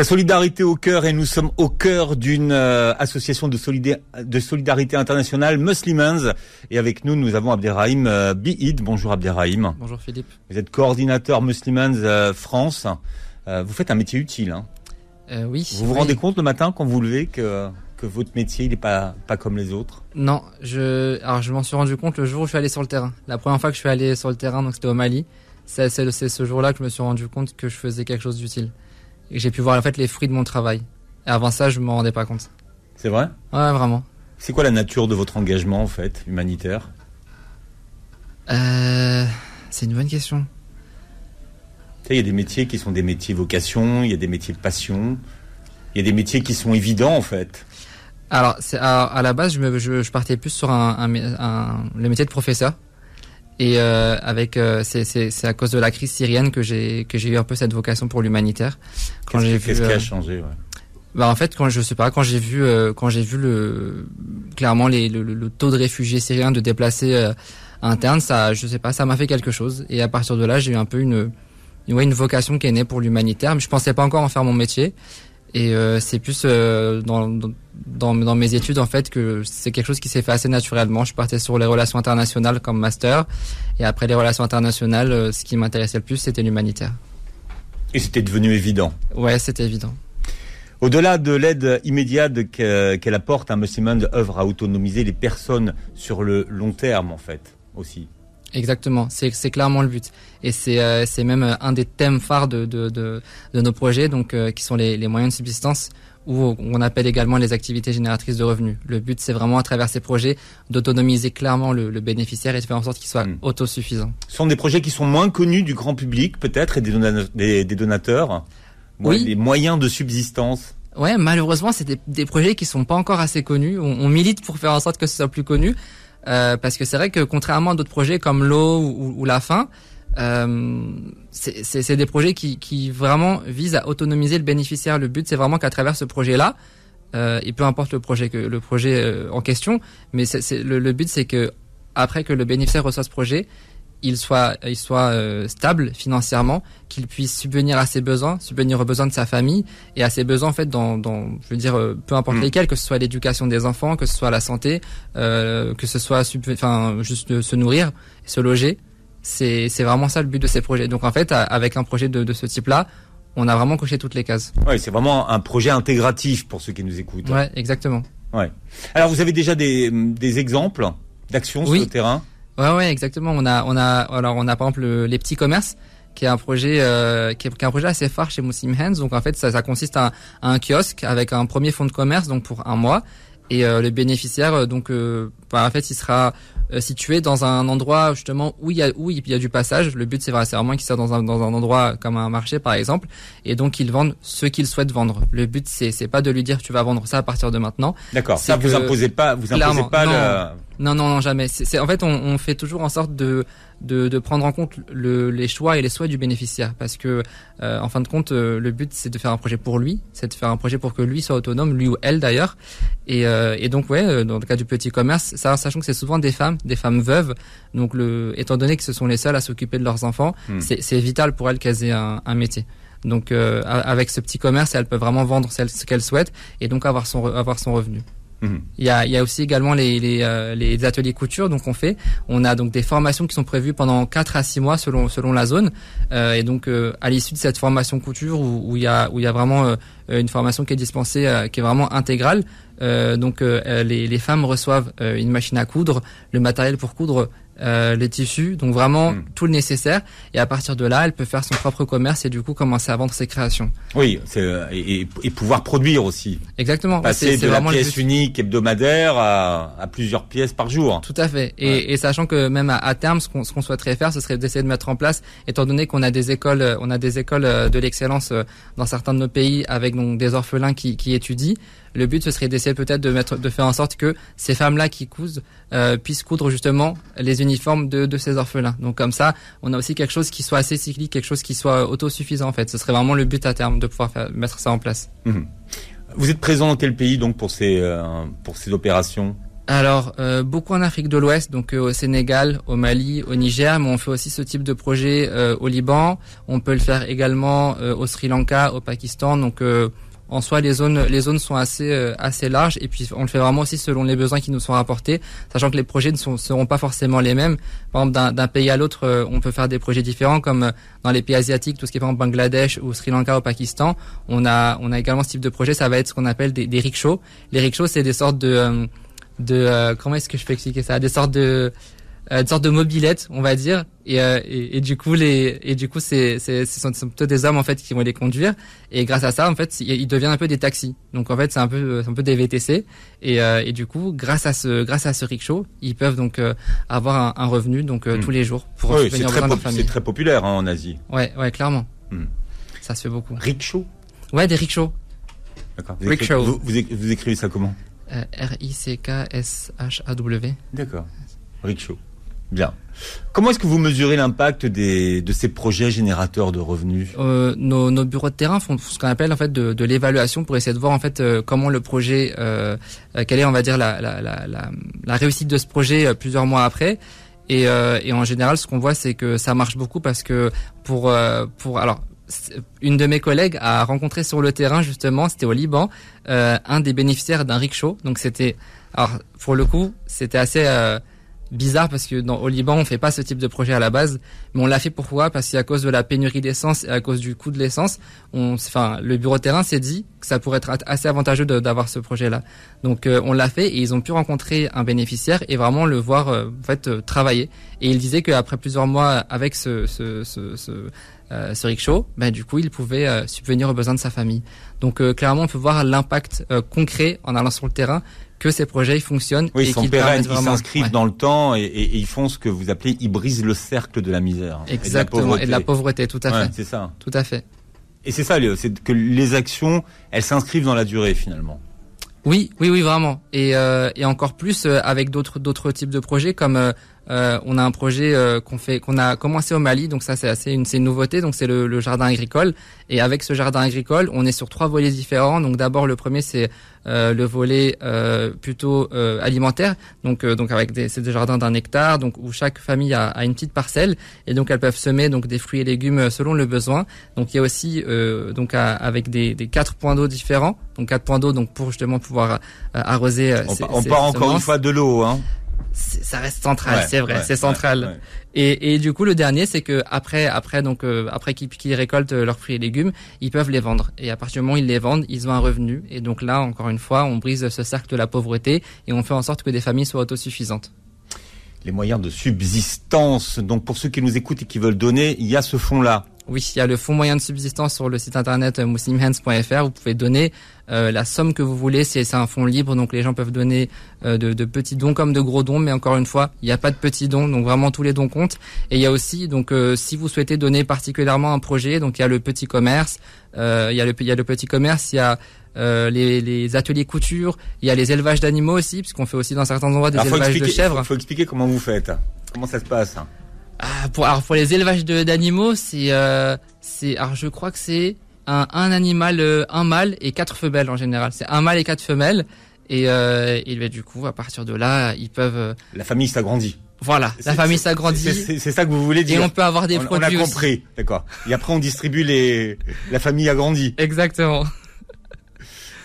La solidarité au cœur et nous sommes au cœur d'une euh, association de, de, solidarité internationale, Muslimans. Et avec nous, nous avons Abderrahim euh, Biid. Bonjour Abderrahim. Bonjour Philippe. Vous êtes coordinateur Muslimans euh, France. vous faites un métier utile. Hein. oui. Vous vous rendez compte le matin quand vous levez que, que votre métier n'est pas, pas comme les autres? Non, je, alors je m'en suis rendu compte le jour où je suis allé sur le terrain. La première fois que je suis allé sur le terrain, donc c'était au Mali, c'est ce jour-là que je me suis rendu compte que je faisais quelque chose d'utile et j'ai pu voir en fait les fruits de mon travail. Et avant ça, je me rendais pas compte. C'est vrai? Ouais, vraiment. C'est quoi la nature de votre engagement en fait humanitaire? Euh, C'est une bonne question. il y a des métiers qui sont des métiers vocation, il y a des métiers de passion, il y a des métiers qui sont évidents en fait. Alors, à, à, la base, je, me, je, partais plus sur un, un, le métier de professeur. Et euh, avec, euh, c'est à cause de la crise syrienne que j'ai que j'ai eu un peu cette vocation pour l'humanitaire. Qu'est-ce qui a euh, changé ouais? Bah en fait quand je sais pas quand j'ai vu euh, quand j'ai vu le clairement les, le, le, taux de réfugiés syriens de déplacés euh, internes ça je sais pas ça m'a fait quelque chose et à partir de là j'ai eu un peu une une, ouais, une vocation qui est née pour l'humanitaire mais je pensais pas encore en faire mon métier et euh, c'est plus euh, dans, dans, dans, mes études en fait que c'est quelque chose qui s'est fait assez naturellement. Je partais sur les relations internationales comme master et après les relations internationales, euh, ce qui m'intéressait le plus c'était l'humanitaire. Et c'était devenu évident. Ouais, c'était évident. Au-delà de l'aide immédiate qu'elle apporte, un Muslim œuvre à autonomiser les personnes sur le long terme en fait aussi. Exactement, c'est clairement le but. Et c'est euh, même euh, un des thèmes phares de, de, de, de nos projets, donc euh, qui sont les, les, moyens de subsistance, ou on appelle également les activités génératrices de revenus. Le but, c'est vraiment à travers ces projets d'autonomiser clairement le, le, bénéficiaire et de faire en sorte qu'il soit hmm. autosuffisant. Ce sont des projets qui sont moins connus du grand public, peut-être, et des, des, donateurs? Oui. Les moyens de subsistance? Ouais, malheureusement, c'est des, des, projets qui sont pas encore assez connus. On, on milite pour faire en sorte que ce soit plus connu. Euh, parce que c'est vrai que contrairement à d'autres projets comme l'eau ou, la faim, euh, c'est des projets qui, qui, vraiment visent à autonomiser le bénéficiaire. Le but, c'est vraiment qu'à travers ce projet-là, euh, et peu importe le projet que le projet euh, en question, mais le, le, but, c'est que après que le bénéficiaire reçoit ce projet, il soit, il soit euh, stable financièrement, qu'il puisse subvenir à ses besoins, subvenir aux besoins de sa famille et à ses besoins en fait dans, dans je veux dire, euh, peu importe mm. lesquels, que ce soit l'éducation des enfants, que ce soit la santé, euh, que ce soit enfin juste se nourrir, se loger. C'est c'est vraiment ça le but de ces projets. Donc en fait, avec un projet de, de ce type-là, on a vraiment coché toutes les cases. Oui, c'est vraiment un projet intégratif pour ceux qui nous écoutent. Ouais, exactement. Ouais. Alors vous avez déjà des, des exemples d'actions sur le terrain? Ouais, ouais, exactement. On a, on a, alors on a par exemple les petits commerces qui est un projet euh, qui, est, un projet assez phare chez Muslim Hands. Donc en fait, ça, ça consiste à, un kiosque avec un premier fonds de commerce donc pour un mois et euh, le bénéficiaire euh, en fait il sera situé dans un endroit justement où il y a où il y a du passage. Le but c'est vraiment qu'il soit dans un dans un endroit comme un marché par exemple et donc ils vendent ce qu'ils souhaitent vendre. Le but c'est c'est pas de lui dire tu vas vendre ça à partir de maintenant. D'accord. Ça vous imposez pas vous imposez pas le non, non, non, jamais. C'est, en fait, on, on, fait toujours en sorte de, de, de prendre en compte le, les choix et les souhaits du bénéficiaire, parce que, euh, en fin de compte, euh, le but c'est de faire un projet pour lui, c'est de faire un projet pour que lui soit autonome, lui ou elle d'ailleurs. Et, euh, et donc, ouais, dans le cas du petit commerce, ça, sachant que c'est souvent des femmes, des femmes veuves, donc le, étant donné que ce sont les seules à s'occuper de leurs enfants, hmm. c'est, vital pour elles qu'elles aient un, un métier. Donc, avec ce petit commerce, elles peuvent vraiment vendre ce qu'elles souhaitent et donc avoir son, avoir son revenu. Il, y a, il y a aussi également les, les, euh, les, ateliers couture donc on fait. On a donc des formations qui sont prévues pendant 4 à 6 mois selon selon la zone. Euh, et donc euh, à l'issue de cette formation couture où, où il y a où il y a vraiment euh, une formation qui est dispensée qui est vraiment intégrale. donc les, les femmes reçoivent une machine à coudre, le matériel pour coudre euh, les tissus, donc vraiment hmm. tout le nécessaire. Et à partir de là, elle peut faire son propre commerce et du coup commencer à vendre ses créations. Oui, euh, et, et, pouvoir produire aussi. Exactement. Passer de la pièce unique hebdomadaire à, à, plusieurs pièces par jour. Tout à fait. Et, et sachant que même à, terme, ce qu'on qu'on souhaiterait faire, ce serait d'essayer de mettre en place, étant donné qu'on a des écoles, on a des écoles euh, de l'excellence dans certains de nos pays avec donc des orphelins qui, qui étudient. Le but, ce serait d'essayer peut-être de mettre, de faire en sorte que ces femmes-là qui cousent euh, puissent coudre justement les uniformes de, de ces orphelins. Donc comme ça, on a aussi quelque chose qui soit assez cyclique, quelque chose qui soit autosuffisant en fait. Ce serait vraiment le but à terme de pouvoir faire, mettre ça en place. Mhm. Vous êtes présent dans quel pays donc pour ces euh, pour ces opérations? Alors, euh, beaucoup en Afrique de l'Ouest, donc euh, au Sénégal, au Mali, au Niger, mais on fait aussi ce type de projet euh, au Liban. On peut le faire également au Sri Lanka, au Pakistan. Donc, en soi, les zones, les zones sont assez, assez larges. Et puis, on le fait vraiment aussi selon les besoins qui nous sont rapportés, sachant que les projets ne seront pas forcément les mêmes. Par exemple, d'un pays à l'autre, on peut faire des projets différents, comme dans les pays asiatiques, tout ce qui est par exemple Bangladesh ou Sri Lanka, au Pakistan. On a, on a également ce type de projet. Ça va être ce qu'on appelle des, des rickshaws. Les rickshaws, c'est des sortes de de euh, comment est-ce que je peux expliquer ça? Des sortes de euh, des sortes de mobilettes on va dire. Et, euh, et, et, du coup les et du coup c'est c'est ce sont plutôt des hommes en fait qui vont les conduire. Et grâce à ça en fait ils deviennent un peu des taxis. Donc en fait c'est un peu c'est un peu des VTC et, euh, et du coup grâce à ce grâce à ce rickshaw ils peuvent donc euh, avoir un, un, revenu donc hmm. tous les jours pour oui, c'est très, c'est très populaire hein, en Asie. Ouais ouais clairement. Hmm. ça se fait beaucoup. Rickshaw? Ouais des rickshaws. D'accord. Rickshaw. vous, vous écrivez ça comment? Euh, R-I-C-K-S-H-A-W. D'accord. Rickshaw. Bien. Comment est-ce que vous mesurez l'impact des, de ces projets générateurs de revenus? Euh, nos, nos, bureaux de terrain font ce qu'on appelle en fait de, de l'évaluation pour essayer de voir en fait euh, comment le projet, euh, euh, quelle est on va dire la, la, la, la, réussite de ce projet plusieurs mois après. Et, et en général, ce qu'on voit, c'est que ça marche beaucoup parce que pour pour alors une de mes collègues a rencontré sur le terrain justement, c'était au Liban, euh, un des bénéficiaires d'un rickshaw. Donc c'était, alors pour le coup, c'était assez euh, bizarre parce que dans, au Liban on fait pas ce type de projet à la base, mais on l'a fait pourquoi? Parce qu'à cause de la pénurie d'essence et à cause du coût de l'essence, on, enfin le bureau de terrain s'est dit que ça pourrait être assez avantageux d'avoir ce projet-là. Donc euh, on l'a fait et ils ont pu rencontrer un bénéficiaire et vraiment le voir en fait travailler. Et il disait qu'après plusieurs mois avec ce, ce, ce, ce euh, ce rickshaw, ben, du coup, il pouvait euh, subvenir aux besoins de sa famille. Donc, euh, clairement, on peut voir l'impact concret en allant sur le terrain que ces projets ils fonctionnent oui, et qu'ils pérennes, ils s'inscrivent dans le temps et, et, ils font ce que vous appelez, ils brisent le cercle de la misère. Exactement, et de la pauvreté, tout à fait. C'est ça. Tout à fait. Et c'est ça, c'est que les actions, elles s'inscrivent dans la durée finalement. Oui, oui, oui, vraiment. Et, euh, et encore plus avec d'autres d'autres types de projets comme euh, on a un projet euh, qu'on fait, qu'on a commencé au Mali, donc ça c'est assez une, une nouveauté, donc c'est le, jardin agricole. Et avec ce jardin agricole, on est sur trois volets différents. Donc d'abord le premier c'est euh, le volet plutôt alimentaire, donc donc avec des, c'est des jardins d'un hectare, donc où chaque famille a, une petite parcelle et donc elles peuvent semer donc des fruits et légumes selon le besoin. Donc il y a aussi donc avec des, quatre points d'eau différents, donc quatre points d'eau donc pour justement pouvoir arroser. On, on part encore une fois de l'eau, hein ça reste central, c'est vrai, c'est central. Et, et, du coup, le dernier, c'est que après, après donc euh, après qu'ils récoltent leurs fruits et légumes, ils peuvent les vendre. Et à partir du moment où ils les vendent, ils ont un revenu. Et donc là, encore une fois, on brise ce cercle de la pauvreté et on fait en sorte que des familles soient autosuffisantes. Les moyens de subsistance. Donc pour ceux qui nous écoutent et qui veulent donner, il y a ce fonds-là. Oui, il y a le fonds moyen de subsistance sur le site internet euh, muslimhands.fr. Vous pouvez donner euh, la somme que vous voulez. C'est un fonds libre, donc les gens peuvent donner euh, de, de, petits dons comme de gros dons. Mais encore une fois, il n'y a pas de petits dons, donc vraiment tous les dons comptent. Et il y a aussi, donc si vous souhaitez donner particulièrement un projet, donc il y a le petit commerce, il y a le il y a le petit commerce, il y a les, les, ateliers couture, il y a les élevages d'animaux aussi, puisqu'on fait aussi dans certains endroits des élevages de chèvres. Il faut expliquer comment vous faites. Comment ça se passe? Ah, pour, alors pour les élevages d'animaux, c'est, euh, c'est, alors je crois que c'est un, un animal, euh, un mâle et quatre femelles en général. C'est un mâle et quatre femelles. Et, euh, et du coup, à partir de là, ils peuvent. Euh, la famille s'agrandit. Voilà, la famille s'agrandit. C'est ça que vous voulez dire. Et on peut avoir des produits. On a compris, d'accord. Et après, on distribue les. La famille agrandit. Exactement.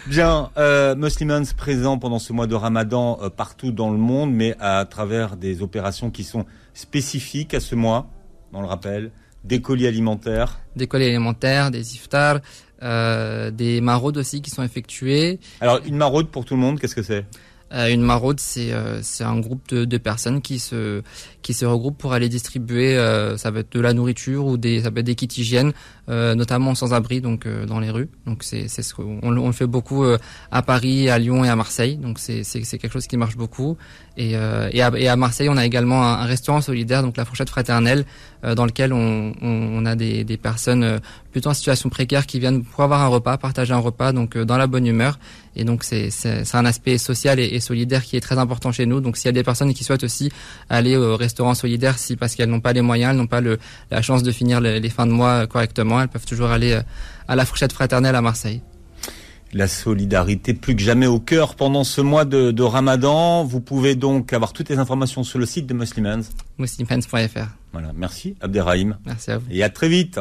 Bien, euh, Muslimans présent pendant ce mois de Ramadan euh, partout dans le monde, mais à travers des opérations qui sont spécifiques à ce mois, dans le rappel, des colis alimentaires. Des colis alimentaires, des iftars, euh, des maraudes aussi qui sont effectuées. Alors une maraude pour tout le monde, qu'est-ce que c'est? Une maraude, c'est euh, c'est un groupe de, de, personnes qui se qui se regroupent pour aller distribuer. Euh, ça va être de la nourriture ou des ça peut être des kits hygiène, notamment sans abri, donc dans les rues. Donc c'est ce qu'on on le fait beaucoup à Paris, à Lyon et à Marseille. Donc c'est quelque chose qui marche beaucoup. Et et à, et, à, Marseille, on a également un, un, restaurant solidaire, donc la fourchette fraternelle, dans lequel on, on, on a des des personnes plutôt en situation précaire qui viennent pour avoir un repas, partager un repas, donc dans la bonne humeur. Et donc c'est un aspect social et, solidaire qui est très important chez nous. Donc s'il y a des personnes qui souhaitent aussi aller au restaurant solidaire, si parce qu'elles n'ont pas les moyens, elles n'ont pas le, la chance de finir les fins de mois correctement, elles peuvent toujours aller euh, à la fourchette fraternelle à Marseille. la solidarité plus que jamais au cœur pendant ce mois de, de Ramadan. Vous pouvez donc avoir toutes les informations sur le site de Muslimans. Muslimhands.fr. Voilà, merci Abderrahim. Merci à vous. Et à très vite.